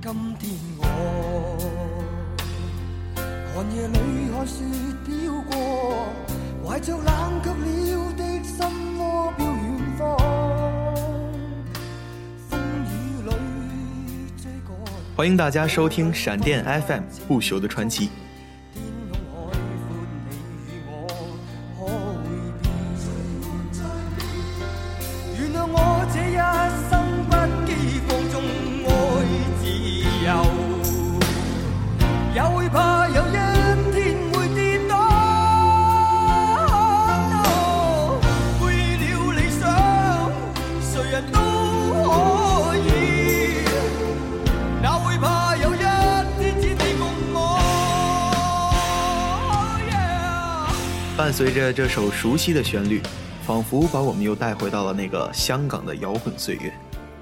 今天我欢迎大家收听闪电 FM《不朽的传奇》。伴随着这首熟悉的旋律，仿佛把我们又带回到了那个香港的摇滚岁月。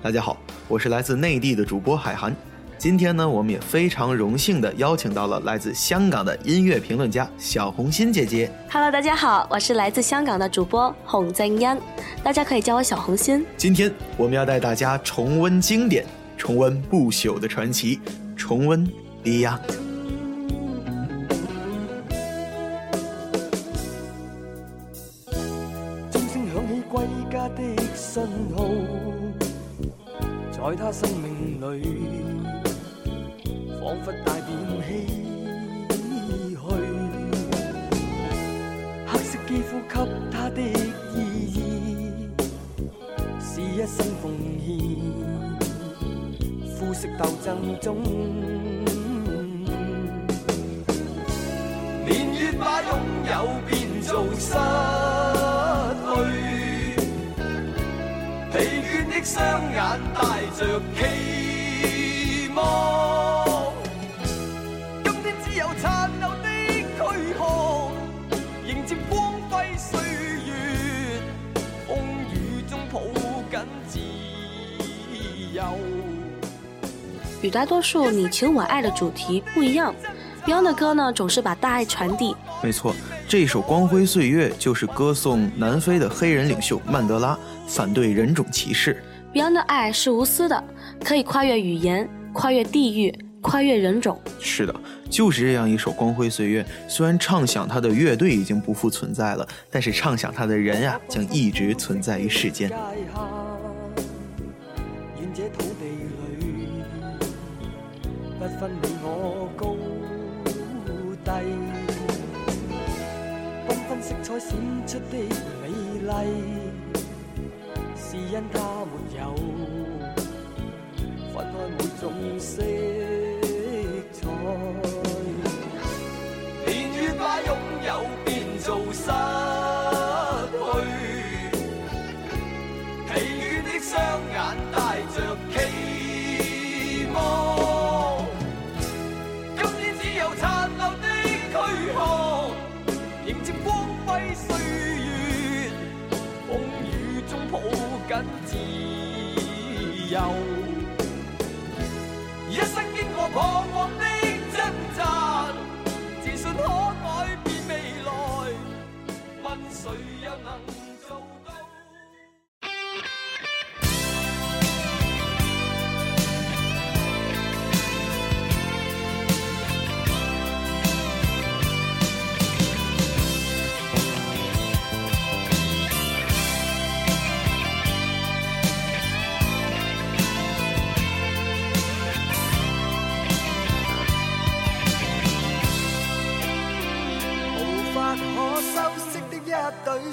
大家好，我是来自内地的主播海涵。今天呢，我们也非常荣幸的邀请到了来自香港的音乐评论家小红心姐姐。Hello，大家好，我是来自香港的主播洪静燕，大家可以叫我小红心。今天我们要带大家重温经典，重温不朽的传奇，重温 Beyond。钟声响起，归家的信号，在他生命里。仿佛带点唏嘘，黑色肌肤给他的意义是一生奉献，肤色斗争中，年月把拥有变做失去，疲倦的双眼带着。与大多数你情我爱的主题不一样，Beyond 的歌呢总是把大爱传递。没错，这首《光辉岁月》就是歌颂南非的黑人领袖曼德拉，反对人种歧视。Beyond 的爱是无私的，可以跨越语言、跨越地域、跨越人种。是的，就是这样一首《光辉岁月》。虽然唱响他的乐队已经不复存在了，但是唱响他的人呀，将一直存在于世间。一分你我高低，缤纷色彩闪出的美丽，是因他。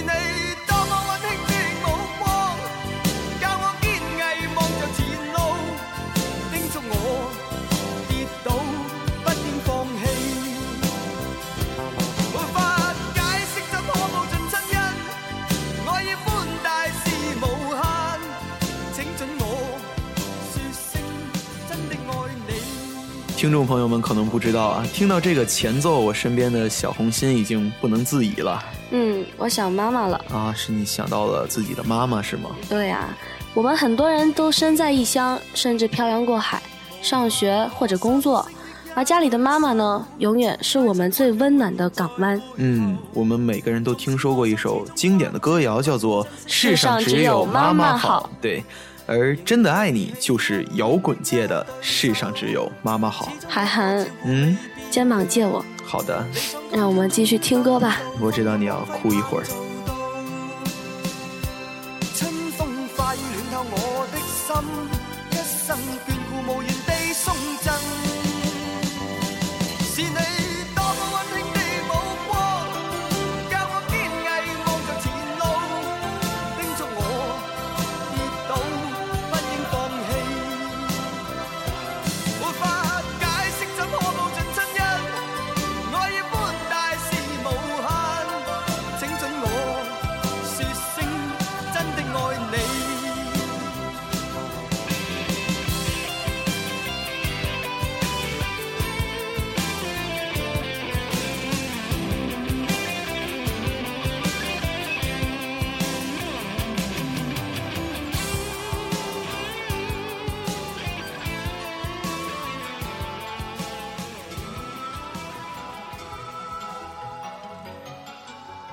是你。听众朋友们可能不知道啊，听到这个前奏，我身边的小红心已经不能自已了。嗯，我想妈妈了。啊，是你想到了自己的妈妈是吗？对啊，我们很多人都身在异乡，甚至漂洋过海上学或者工作，而家里的妈妈呢，永远是我们最温暖的港湾。嗯，我们每个人都听说过一首经典的歌谣，叫做《世上只有妈妈好》。对。而真的爱你，就是摇滚界的世上只有妈妈好。海涵，嗯，肩膀借我。好的，让我们继续听歌吧。我知道你要哭一会儿。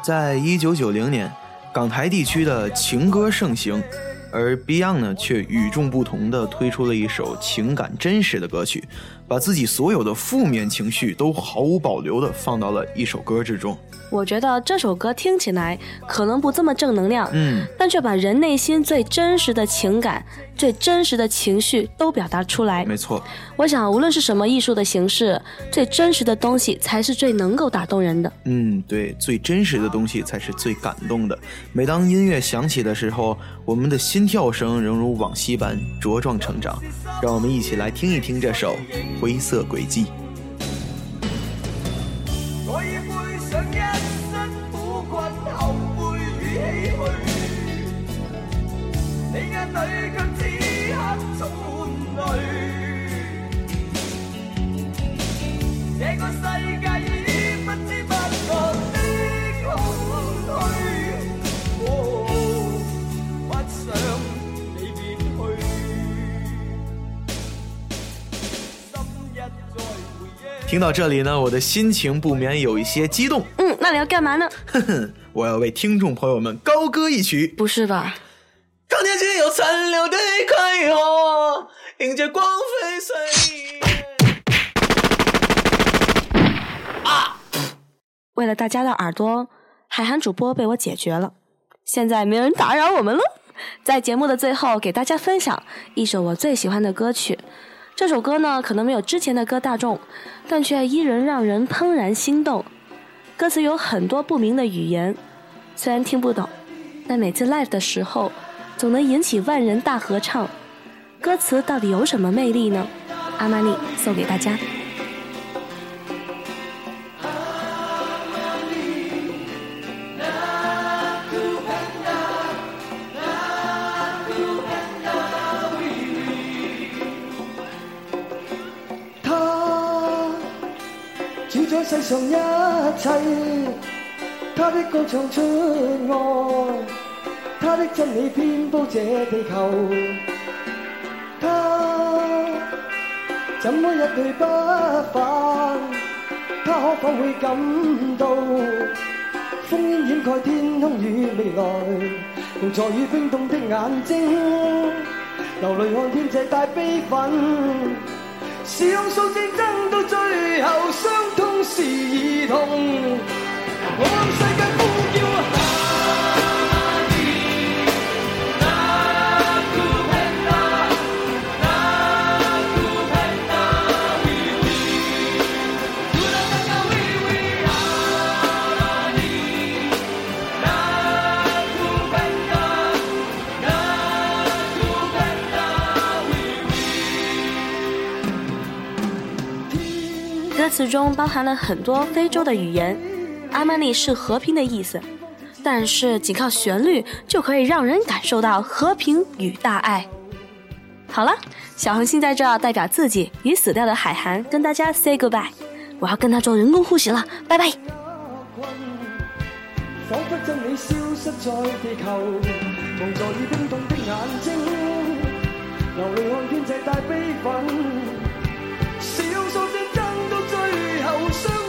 在一九九零年，港台地区的情歌盛行，而 Beyond 呢却与众不同的推出了一首情感真实的歌曲。把自己所有的负面情绪都毫无保留地放到了一首歌之中。我觉得这首歌听起来可能不这么正能量，嗯，但却把人内心最真实的情感、最真实的情绪都表达出来。没错，我想无论是什么艺术的形式，最真实的东西才是最能够打动人的。嗯，对，最真实的东西才是最感动的。每当音乐响起的时候，我们的心跳声仍如往昔般茁壮成长。让我们一起来听一听这首。灰色轨迹。听到这里呢，我的心情不免有一些激动。嗯，那你要干嘛呢？哼哼，我要为听众朋友们高歌一曲。不是吧？为了大家的耳朵，海涵主播被我解决了。现在没人打扰我们了。在节目的最后，给大家分享一首我最喜欢的歌曲。这首歌呢，可能没有之前的歌大众，但却依然让人怦然心动。歌词有很多不明的语言，虽然听不懂，但每次 live 的时候，总能引起万人大合唱。歌词到底有什么魅力呢？阿玛尼送给大家。世上一切，他的歌唱出爱，他的真理遍布这地球。他怎么一去不返？他可否会感到烽烟掩盖天空与未来？用在雨冰冻的眼睛，流泪看天际带悲愤，是用数声争。最后，伤痛是儿童。歌词中包含了很多非洲的语言，阿曼尼是和平的意思，但是仅靠旋律就可以让人感受到和平与大爱。好了，小恒星在这代表自己与死掉的海涵跟大家 say goodbye，我要跟他做人工呼吸了，拜拜。so